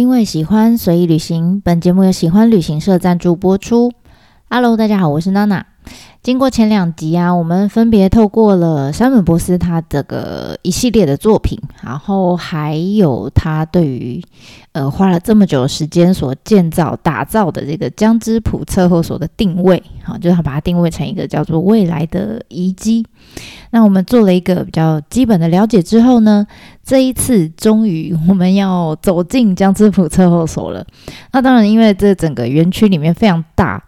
因为喜欢随意旅行，本节目由喜欢旅行社赞助播出。Hello，大家好，我是娜娜。经过前两集啊，我们分别透过了山本博士他这个一系列的作品，然后还有他对于呃花了这么久的时间所建造打造的这个江之浦测候所的定位，好，就是他把它定位成一个叫做未来的遗迹。那我们做了一个比较基本的了解之后呢，这一次终于我们要走进江之浦测候所了。那当然，因为这整个园区里面非常大。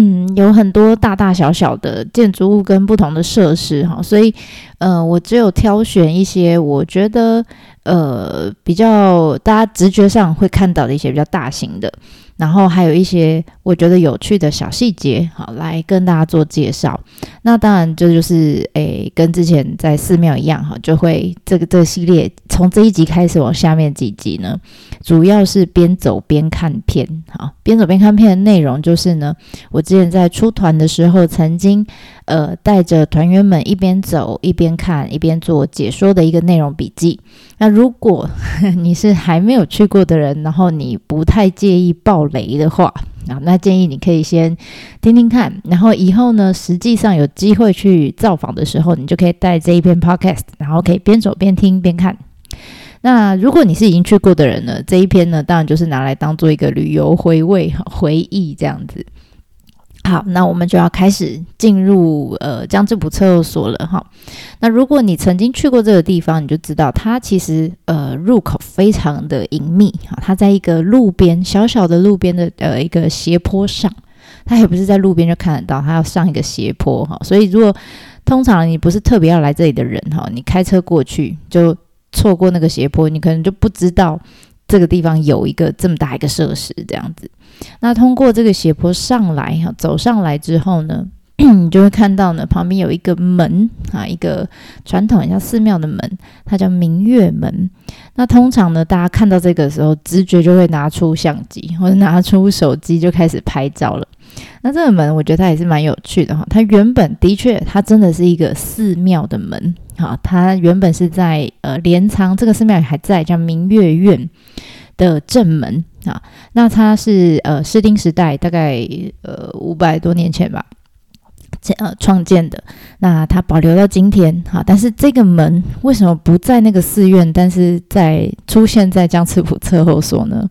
有很多大大小小的建筑物跟不同的设施哈，所以呃，我只有挑选一些我觉得呃比较大家直觉上会看到的一些比较大型的。然后还有一些我觉得有趣的小细节，好，来跟大家做介绍。那当然这就是诶，跟之前在寺庙一样哈，就会这个这个系列从这一集开始往下面几集呢，主要是边走边看片。好，边走边看片的内容就是呢，我之前在出团的时候曾经呃带着团员们一边走一边看一边做解说的一个内容笔记。那如果 你是还没有去过的人，然后你不太介意爆雷的话，啊，那建议你可以先听听看，然后以后呢，实际上有机会去造访的时候，你就可以带这一篇 podcast，然后可以边走边听边看。那如果你是已经去过的人呢，这一篇呢，当然就是拿来当做一个旅游回味、回忆这样子。好，那我们就要开始进入呃江之浦厕所了哈。那如果你曾经去过这个地方，你就知道它其实呃入口非常的隐秘哈。它在一个路边小小的路边的呃一个斜坡上，它也不是在路边就看得到，它要上一个斜坡哈。所以如果通常你不是特别要来这里的人哈，你开车过去就错过那个斜坡，你可能就不知道。这个地方有一个这么大一个设施，这样子。那通过这个斜坡上来哈，走上来之后呢，你就会看到呢，旁边有一个门啊，一个传统像寺庙的门，它叫明月门。那通常呢，大家看到这个时候，直觉就会拿出相机或者拿出手机就开始拍照了。那这个门，我觉得它也是蛮有趣的哈。它原本的确，它真的是一个寺庙的门。好，它原本是在呃镰仓这个寺庙还在叫明月院的正门啊，那它是呃室町时代大概呃五百多年前吧。呃，创建的，那它保留到今天哈，但是这个门为什么不在那个寺院，但是在出现在江之浦侧后所呢？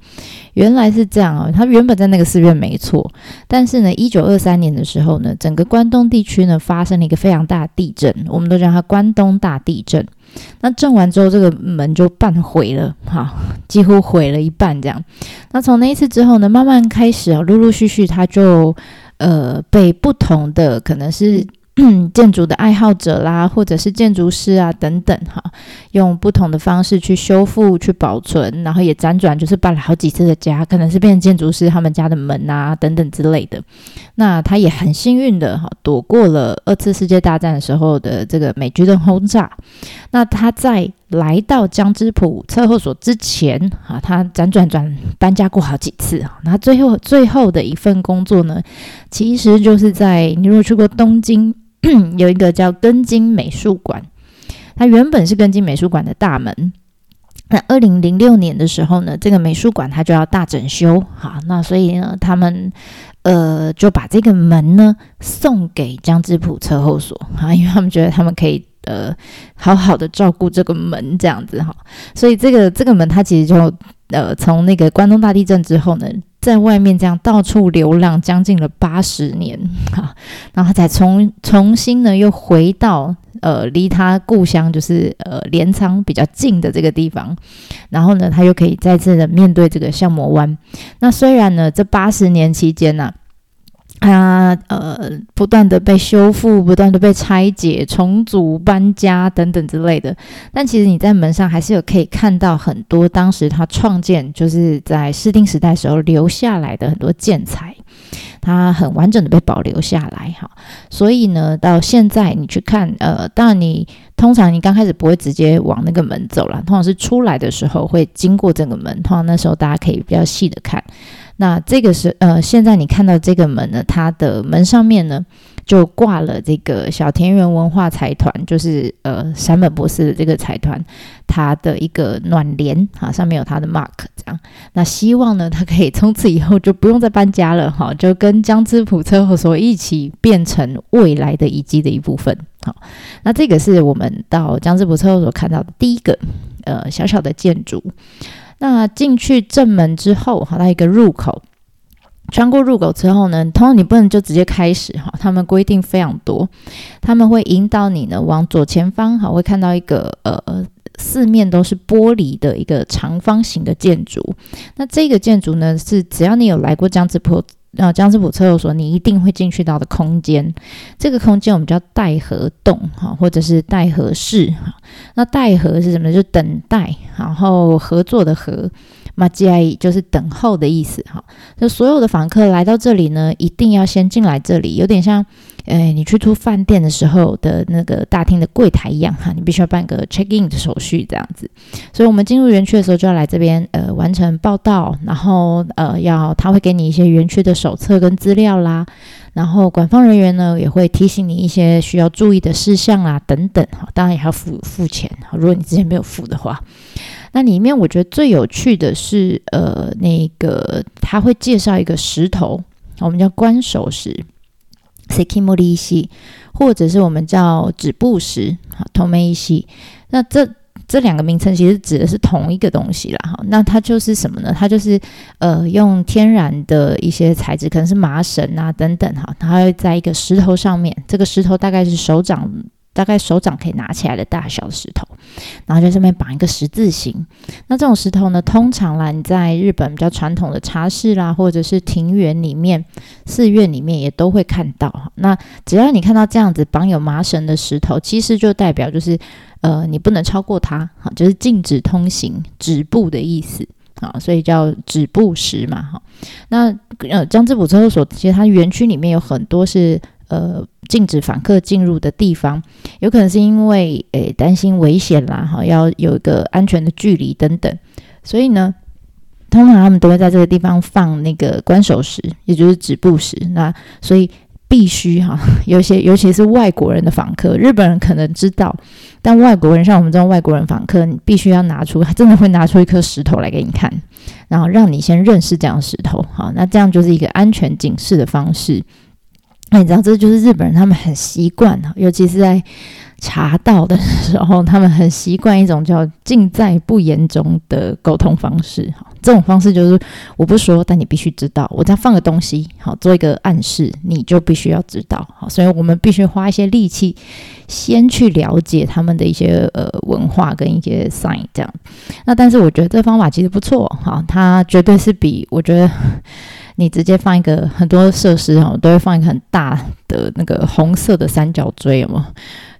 原来是这样啊，它原本在那个寺院没错，但是呢，一九二三年的时候呢，整个关东地区呢发生了一个非常大地震，我们都叫它关东大地震。那震完之后，这个门就半毁了哈，几乎毁了一半这样。那从那一次之后呢，慢慢开始啊，陆陆续续它就。呃，被不同的可能是 建筑的爱好者啦，或者是建筑师啊等等哈，用不同的方式去修复、去保存，然后也辗转就是搬了好几次的家，可能是变成建筑师他们家的门啊等等之类的。那他也很幸运的哈，躲过了二次世界大战的时候的这个美军的轰炸。那他在来到江之浦测候所之前，啊，他辗转转搬家过好几次啊。那最后最后的一份工作呢，其实就是在你如果去过东京，有一个叫根津美术馆，它原本是根津美术馆的大门。那二零零六年的时候呢，这个美术馆它就要大整修，哈，那所以呢，他们呃就把这个门呢送给江之浦车后所啊，因为他们觉得他们可以。呃，好好的照顾这个门这样子哈，所以这个这个门它其实就呃从那个关东大地震之后呢，在外面这样到处流浪将近了八十年哈，然后才重重新呢又回到呃离他故乡就是呃镰仓比较近的这个地方，然后呢他又可以再次的面对这个相模湾。那虽然呢这八十年期间呢、它呃不断的被修复，不断的被拆解、重组、搬家等等之类的，但其实你在门上还是有可以看到很多当时他创建就是在室町时代时候留下来的很多建材，它很完整的被保留下来哈。所以呢，到现在你去看，呃，当然你通常你刚开始不会直接往那个门走了，通常是出来的时候会经过这个门，通常那时候大家可以比较细的看。那这个是呃，现在你看到这个门呢，它的门上面呢，就挂了这个小田园文化财团，就是呃山本博士的这个财团，它的一个暖帘啊，上面有他的 mark 这样。那希望呢，他可以从此以后就不用再搬家了哈，就跟江之浦测候所一起变成未来的遗迹的一部分。好，那这个是我们到江之浦测候所看到的第一个呃小小的建筑。那进去正门之后，好，它一个入口。穿过入口之后呢，通常你不能就直接开始哈，他们规定非常多，他们会引导你呢往左前方哈，会看到一个呃四面都是玻璃的一个长方形的建筑。那这个建筑呢，是只要你有来过江之浦那江之浦测候所，你一定会进去到的空间。这个空间我们叫待合洞哈，或者是待合室哈。那待合是什么？就等待，然后合作的合。马吉爱就是等候的意思哈，就所有的访客来到这里呢，一定要先进来这里，有点像，诶，你去住饭店的时候的那个大厅的柜台一样哈，你必须要办个 check in 的手续这样子。所以我们进入园区的时候就要来这边呃完成报到，然后呃要他会给你一些园区的手册跟资料啦，然后管方人员呢也会提醒你一些需要注意的事项啦等等哈，当然也要付付钱哈，如果你之前没有付的话。那里面我觉得最有趣的是，呃，那个他会介绍一个石头，我们叫关守石 （sekimori 西或者是我们叫止步石 （tomei 西。那这这两个名称其实指的是同一个东西啦，哈。那它就是什么呢？它就是呃，用天然的一些材质，可能是麻绳啊等等，哈，它会在一个石头上面，这个石头大概是手掌。大概手掌可以拿起来的大小石头，然后在上面绑一个十字形。那这种石头呢，通常啦，你在日本比较传统的茶室啦，或者是庭园里面、寺院里面也都会看到。那只要你看到这样子绑有麻绳的石头，其实就代表就是呃，你不能超过它，哈，就是禁止通行、止步的意思啊，所以叫止步石嘛，哈。那呃，江之浦测候所其实它园区里面有很多是。呃，禁止访客进入的地方，有可能是因为诶担心危险啦，哈，要有一个安全的距离等等，所以呢，通常他们都会在这个地方放那个关守石，也就是止步石。那所以必须哈，有些尤其是外国人的访客，日本人可能知道，但外国人像我们这种外国人访客，你必须要拿出，真的会拿出一颗石头来给你看，然后让你先认识这样石头，好，那这样就是一个安全警示的方式。那你知道，这就是日本人他们很习惯，尤其是在茶道的时候，他们很习惯一种叫“尽在不言中”的沟通方式。哈，这种方式就是我不说，但你必须知道。我再放个东西，好，做一个暗示，你就必须要知道。好，所以我们必须花一些力气，先去了解他们的一些呃文化跟一些 sign 这样。那但是我觉得这方法其实不错，哈，它绝对是比我觉得。你直接放一个很多设施哦，都会放一个很大的那个红色的三角锥，有没有？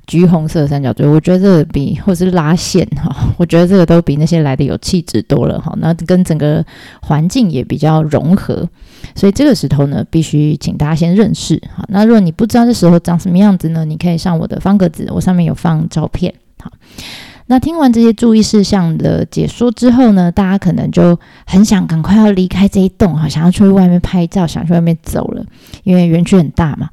橘红色的三角锥，我觉得这个比或者是拉线哈，我觉得这个都比那些来的有气质多了哈。那跟整个环境也比较融合，所以这个石头呢，必须请大家先认识哈。那如果你不知道这石头长什么样子呢，你可以上我的方格子，我上面有放照片哈。那听完这些注意事项的解说之后呢，大家可能就很想赶快要离开这一栋哈，想要出去外面拍照，想去外面走了，因为园区很大嘛。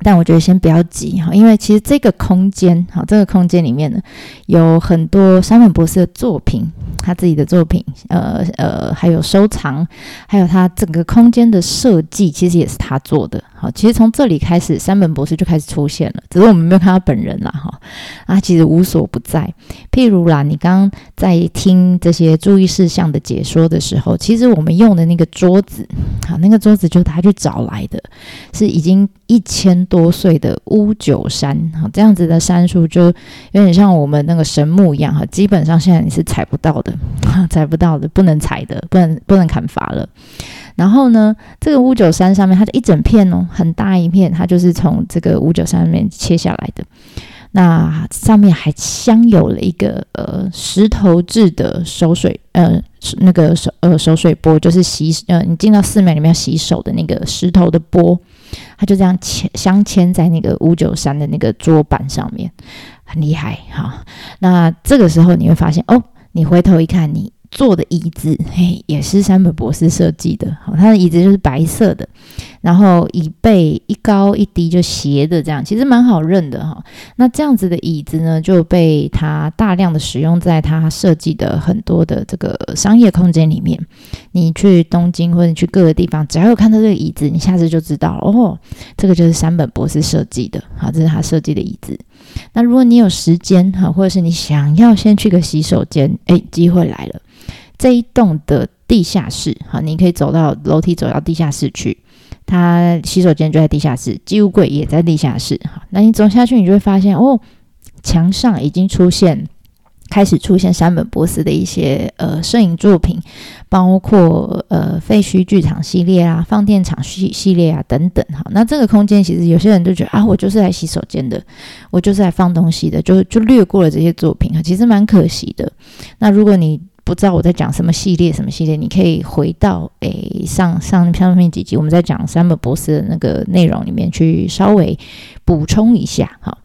但我觉得先不要急哈，因为其实这个空间哈，这个空间里面呢，有很多山本博士的作品，他自己的作品，呃呃，还有收藏，还有他整个空间的设计，其实也是他做的。好，其实从这里开始，山本博士就开始出现了，只是我们没有看到本人啦，哈，啊，其实无所不在。譬如啦，你刚刚在听这些注意事项的解说的时候，其实我们用的那个桌子，好，那个桌子就是他去找来的，是已经一千多岁的乌九山，好，这样子的杉树就有点像我们那个神木一样，哈，基本上现在你是采不到的，采不到的，不能采的，不能不能砍伐了。然后呢，这个屋久杉上面，它的一整片哦，很大一片，它就是从这个屋久杉上面切下来的。那上面还镶有了一个呃石头制的手水，呃那个手呃手水钵，就是洗呃你进到寺庙里面要洗手的那个石头的钵，它就这样镶镶嵌在那个屋久杉的那个桌板上面，很厉害哈。那这个时候你会发现哦。你回头一看，你坐的椅子，嘿，也是山本博士设计的。好，他的椅子就是白色的，然后椅背一高一低就斜的这样，其实蛮好认的哈。那这样子的椅子呢，就被他大量的使用在他设计的很多的这个商业空间里面。你去东京或者去各个地方，只要有看到这个椅子，你下次就知道哦，这个就是山本博士设计的。好，这是他设计的椅子。那如果你有时间哈，或者是你想要先去个洗手间，哎，机会来了。这一栋的地下室，哈，你可以走到楼梯走到地下室去，它洗手间就在地下室，置物柜也在地下室，哈，那你走下去，你就会发现，哦，墙上已经出现，开始出现山本博司的一些呃摄影作品，包括呃废墟剧场系列啊、放电场系系列啊等等，哈，那这个空间其实有些人就觉得啊，我就是来洗手间的，我就是来放东西的，就就略过了这些作品，哈，其实蛮可惜的。那如果你不知道我在讲什么系列，什么系列？你可以回到诶上上上面几集，我们在讲山本博司的那个内容里面去稍微补充一下。好，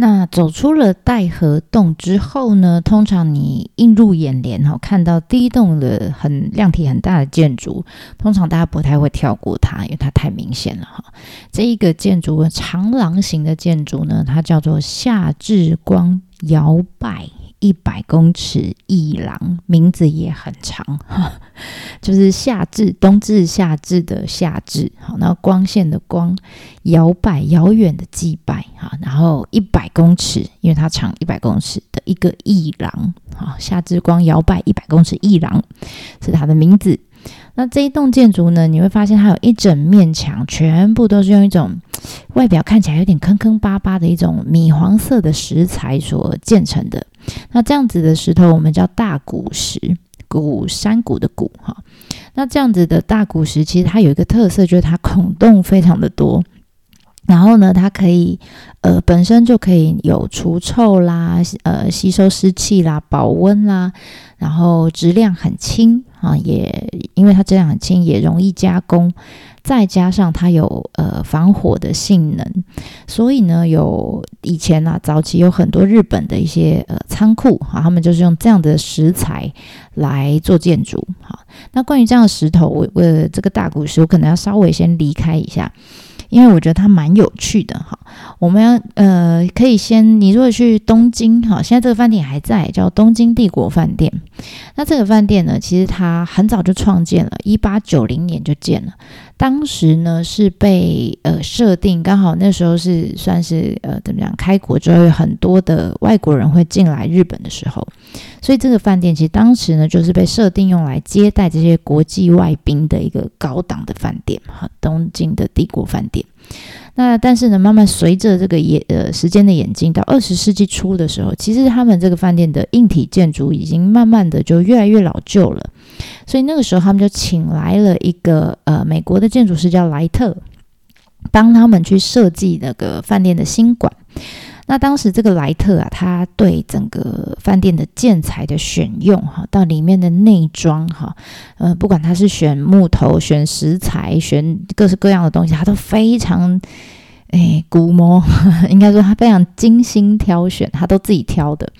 那走出了代河洞之后呢，通常你映入眼帘哈，看到第一栋的很量体很大的建筑，通常大家不太会跳过它，因为它太明显了哈。这一个建筑长廊型的建筑呢，它叫做夏至光摇摆。一百公尺一廊，名字也很长哈，就是夏至，冬至夏至的夏至，好，那光线的光，遥摆遥远的祭拜哈，然后一百公尺，因为它长一百公尺的一个一廊，好，夏至光摇摆一百公尺一廊是它的名字。那这一栋建筑呢，你会发现它有一整面墙，全部都是用一种外表看起来有点坑坑巴巴的一种米黄色的石材所建成的。那这样子的石头，我们叫大谷石，谷山谷的谷哈。那这样子的大谷石，其实它有一个特色，就是它孔洞非常的多。然后呢，它可以呃本身就可以有除臭啦，呃吸收湿气啦，保温啦，然后质量很轻。啊，也因为它质量很轻，也容易加工，再加上它有呃防火的性能，所以呢，有以前啊早期有很多日本的一些呃仓库啊，他们就是用这样的石材来做建筑。好，那关于这样的石头，我我这个大古石，我可能要稍微先离开一下。因为我觉得它蛮有趣的哈，我们要呃可以先，你如果去东京哈，现在这个饭店还在，叫东京帝国饭店。那这个饭店呢，其实它很早就创建了，一八九零年就建了。当时呢是被呃设定，刚好那时候是算是呃怎么样，开国之后有很多的外国人会进来日本的时候，所以这个饭店其实当时呢就是被设定用来接待这些国际外宾的一个高档的饭店哈，东京的帝国饭店。那但是呢，慢慢随着这个演呃时间的演进，到二十世纪初的时候，其实他们这个饭店的硬体建筑已经慢慢的就越来越老旧了。所以那个时候，他们就请来了一个呃美国的建筑师叫莱特，帮他们去设计那个饭店的新馆。那当时这个莱特啊，他对整个饭店的建材的选用哈，到里面的内装哈，呃，不管他是选木头、选石材、选各式各样的东西，他都非常。哎，估摸 应该说他非常精心挑选，他都自己挑的。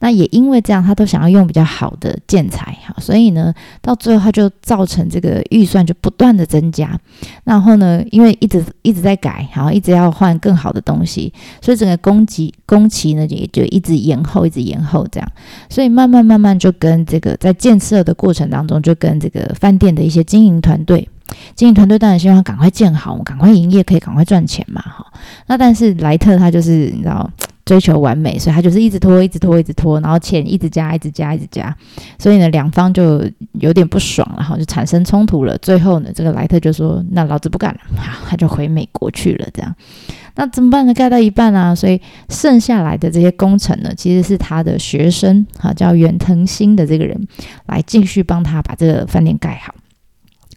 那也因为这样，他都想要用比较好的建材哈，所以呢，到最后他就造成这个预算就不断的增加。然后呢，因为一直一直在改，然后一直要换更好的东西，所以整个工期工期呢也就一直延后，一直延后这样。所以慢慢慢慢就跟这个在建设的过程当中，就跟这个饭店的一些经营团队。经营团队当然希望赶快建好，赶快营业，可以赶快赚钱嘛，哈。那但是莱特他就是你知道追求完美，所以他就是一直拖，一直拖，一直拖，然后钱一直加，一直加，一直加。所以呢，两方就有点不爽了，哈，就产生冲突了。最后呢，这个莱特就说：“那老子不干了，哈，他就回美国去了。”这样，那怎么办呢？盖到一半啊，所以剩下来的这些工程呢，其实是他的学生，哈，叫远藤新的这个人来继续帮他把这个饭店盖好。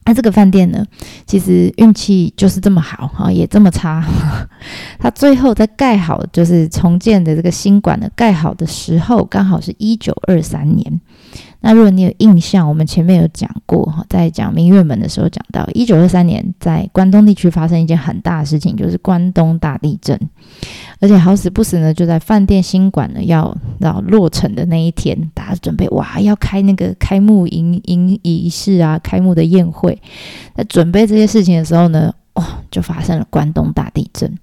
那这个饭店呢，其实运气就是这么好哈，也这么差。他最后在盖好，就是重建的这个新馆呢盖好的时候，刚好是一九二三年。那如果你有印象，我们前面有讲过哈，在讲明月门的时候讲到，一九二三年在关东地区发生一件很大的事情，就是关东大地震，而且好死不死呢，就在饭店新馆呢要要落成的那一天，大家准备哇要开那个开幕仪仪仪式啊，开幕的宴会，在准备这些事情的时候呢，哇，就发生了关东大地震。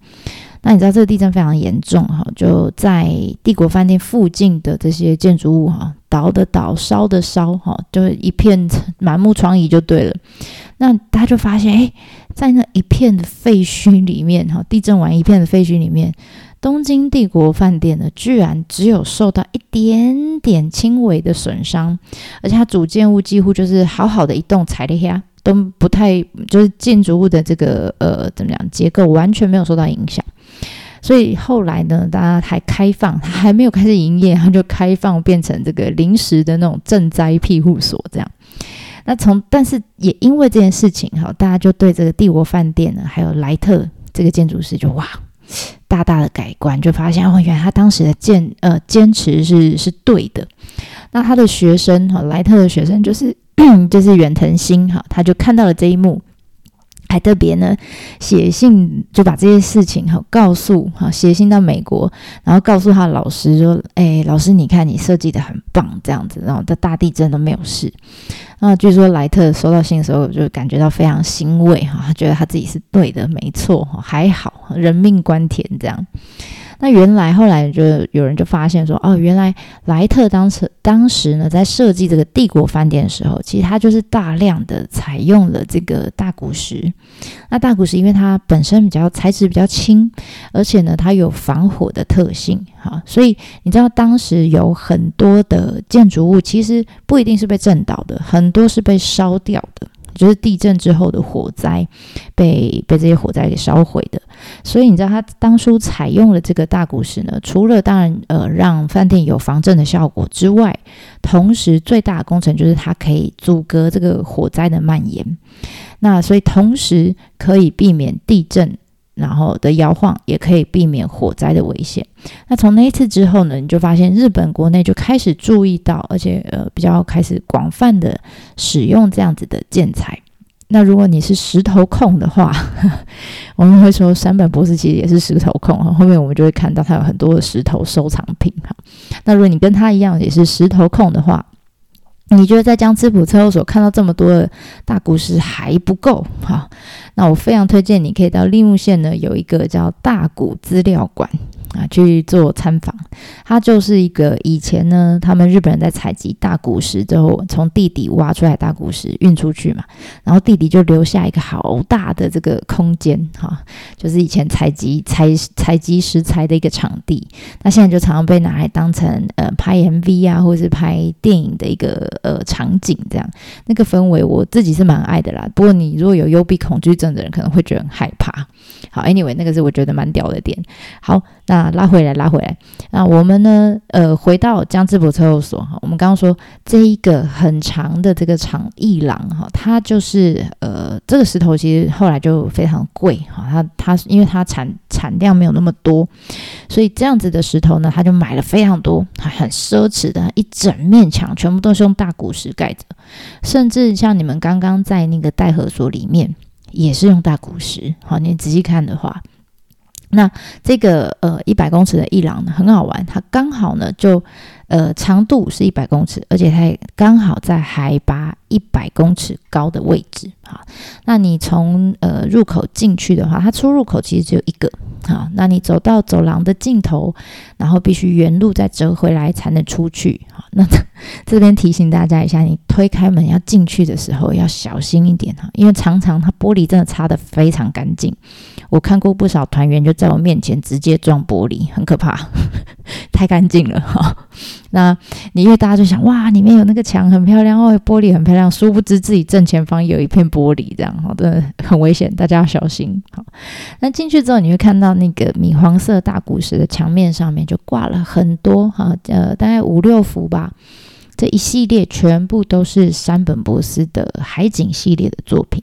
那你知道这个地震非常严重哈，就在帝国饭店附近的这些建筑物哈，倒的倒，烧的烧哈，就是一片满目疮痍就对了。那大家就发现，哎，在那一片的废墟里面哈，地震完一片的废墟里面，东京帝国饭店呢，居然只有受到一点点轻微的损伤，而且它主建物几乎就是好好的一栋踩了下，都不太就是建筑物的这个呃怎么样结构完全没有受到影响。所以后来呢，大家还开放，它还没有开始营业，它就开放变成这个临时的那种赈灾庇护所这样。那从但是也因为这件事情哈，大家就对这个帝国饭店呢，还有莱特这个建筑师就哇大大的改观，就发现哦，原来他当时的坚呃坚持是是对的。那他的学生哈，莱特的学生就是 就是远藤新哈，他就看到了这一幕。还特别呢，写信就把这些事情哈告诉哈，写信到美国，然后告诉他老师说：“哎，老师，你看你设计的很棒，这样子，然后这大地震都没有事。”那据说莱特收到信的时候就感觉到非常欣慰哈，他觉得他自己是对的，没错哈，还好人命关天这样。那原来后来就有人就发现说，哦，原来莱特当时当时呢在设计这个帝国饭店的时候，其实它就是大量的采用了这个大理石。那大理石因为它本身比较材质比较轻，而且呢它有防火的特性，哈，所以你知道当时有很多的建筑物其实不一定是被震倒的，很多是被烧掉的。就是地震之后的火灾，被被这些火灾给烧毁的。所以你知道他当初采用了这个大鼓石呢，除了当然呃让饭店有防震的效果之外，同时最大的工程就是它可以阻隔这个火灾的蔓延。那所以同时可以避免地震。然后的摇晃也可以避免火灾的危险。那从那一次之后呢，你就发现日本国内就开始注意到，而且呃比较开始广泛的使用这样子的建材。那如果你是石头控的话，我们会说山本博士其实也是石头控哈。后面我们就会看到他有很多的石头收藏品哈。那如果你跟他一样也是石头控的话，你觉得在江之浦车后所看到这么多的大理石还不够哈？那我非常推荐你可以到利木县呢，有一个叫大古资料馆。啊，去做参访，它就是一个以前呢，他们日本人在采集大古石之后，从地底挖出来大古石运出去嘛，然后地底就留下一个好大的这个空间，哈，就是以前采集采采集石材的一个场地。那现在就常常被拿来当成呃拍 MV 啊，或者是拍电影的一个呃场景，这样那个氛围我自己是蛮爱的啦。不过你如果有幽闭恐惧症的人，可能会觉得很害怕。好，Anyway，那个是我觉得蛮屌的点。好，那拉回来，拉回来。那我们呢？呃，回到江之浦测候所哈。我们刚刚说这一个很长的这个长艺廊哈，它就是呃，这个石头其实后来就非常贵哈。它它因为它产产量没有那么多，所以这样子的石头呢，它就买了非常多，很奢侈的一整面墙全部都是用大古石盖着，甚至像你们刚刚在那个戴河所里面。也是用大鼓石，好，你仔细看的话，那这个呃一百公尺的艺廊呢，很好玩，它刚好呢就呃长度是一百公尺，而且它也刚好在海拔一百公尺高的位置，好，那你从呃入口进去的话，它出入口其实只有一个，好，那你走到走廊的尽头，然后必须原路再折回来才能出去，好，那这边提醒大家一下，你推开门要进去的时候要小心一点哈，因为常常它玻璃真的擦得非常干净。我看过不少团员就在我面前直接撞玻璃，很可怕，太干净了哈。那你因为大家就想哇，里面有那个墙很漂亮哦，玻璃很漂亮，殊不知自己正前方有一片玻璃，这样哈，真的很危险，大家要小心。好，那进去之后你会看到那个米黄色大古石的墙面上面就挂了很多哈，呃，大概五六幅吧。这一系列全部都是山本博司的海景系列的作品，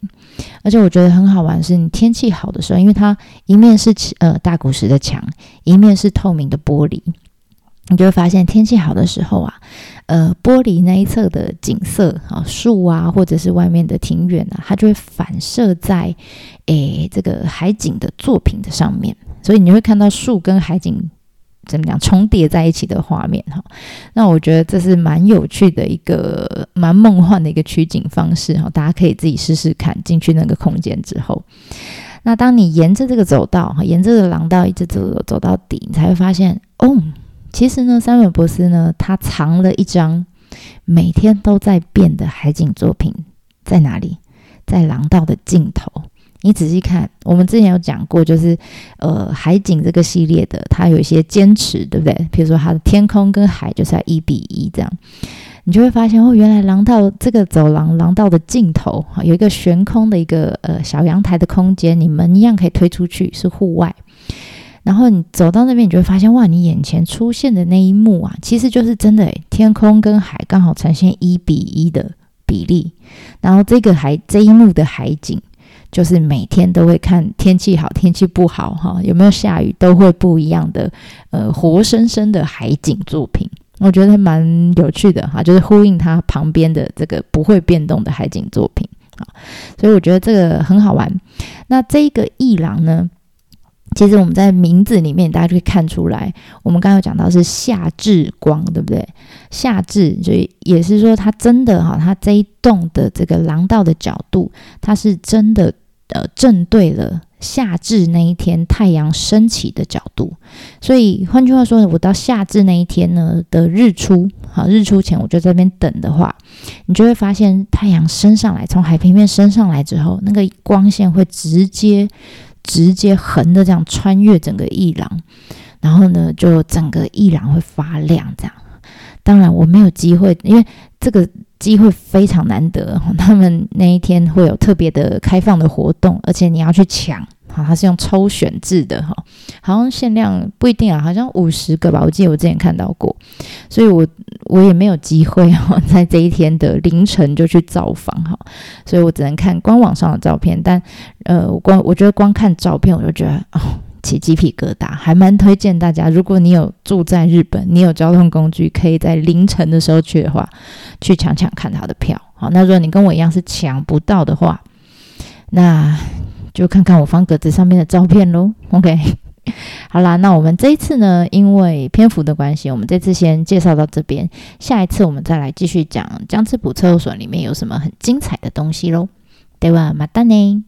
而且我觉得很好玩，是你天气好的时候，因为它一面是呃大理石的墙，一面是透明的玻璃，你就会发现天气好的时候啊，呃，玻璃那一侧的景色啊，树啊，或者是外面的庭院啊，它就会反射在诶这个海景的作品的上面，所以你会看到树跟海景怎么讲重叠在一起的画面哈。那我觉得这是蛮有趣的一个蛮梦幻的一个取景方式哈，大家可以自己试试看，进去那个空间之后。那当你沿着这个走道哈，沿着这个廊道一直走走走到底，你才会发现，哦，其实呢，山本博司呢，他藏了一张每天都在变的海景作品，在哪里？在廊道的尽头。你仔细看，我们之前有讲过，就是呃，海景这个系列的，它有一些坚持，对不对？比如说，它的天空跟海就是要一比一这样。你就会发现哦，原来廊道这个走廊廊道的尽头哈，有一个悬空的一个呃小阳台的空间，你门一样可以推出去，是户外。然后你走到那边，你就会发现哇，你眼前出现的那一幕啊，其实就是真的诶，天空跟海刚好呈现一比一的比例。然后这个海这一幕的海景，就是每天都会看天气好天气不好哈，有没有下雨都会不一样的呃活生生的海景作品。我觉得蛮有趣的哈，就是呼应它旁边的这个不会变动的海景作品啊，所以我觉得这个很好玩。那这个一廊呢，其实我们在名字里面大家就可以看出来，我们刚刚有讲到是夏至光，对不对？夏至所以也是说它真的哈，它这一栋的这个廊道的角度，它是真的呃正对了。夏至那一天太阳升起的角度，所以换句话说，我到夏至那一天呢的日出，好，日出前我就在那边等的话，你就会发现太阳升上来，从海平面升上来之后，那个光线会直接直接横的这样穿越整个一廊，然后呢，就整个一廊会发亮这样。当然我没有机会，因为这个。机会非常难得，他们那一天会有特别的开放的活动，而且你要去抢，好，它是用抽选制的哈，好像限量不一定啊，好像五十个吧，我记得我之前看到过，所以我我也没有机会 哈，在这一天的凌晨就去造访哈，所以我只能看官网上的照片，但呃，我光我觉得光看照片我就觉得哦。起鸡皮疙瘩，还蛮推荐大家。如果你有住在日本，你有交通工具，可以在凌晨的时候去的话，去抢抢看他的票。好，那如果你跟我一样是抢不到的话，那就看看我方格子上面的照片喽。OK，好啦，那我们这一次呢，因为篇幅的关系，我们这次先介绍到这边。下一次我们再来继续讲江之浦测所里面有什么很精彩的东西喽。对吧？马达呢？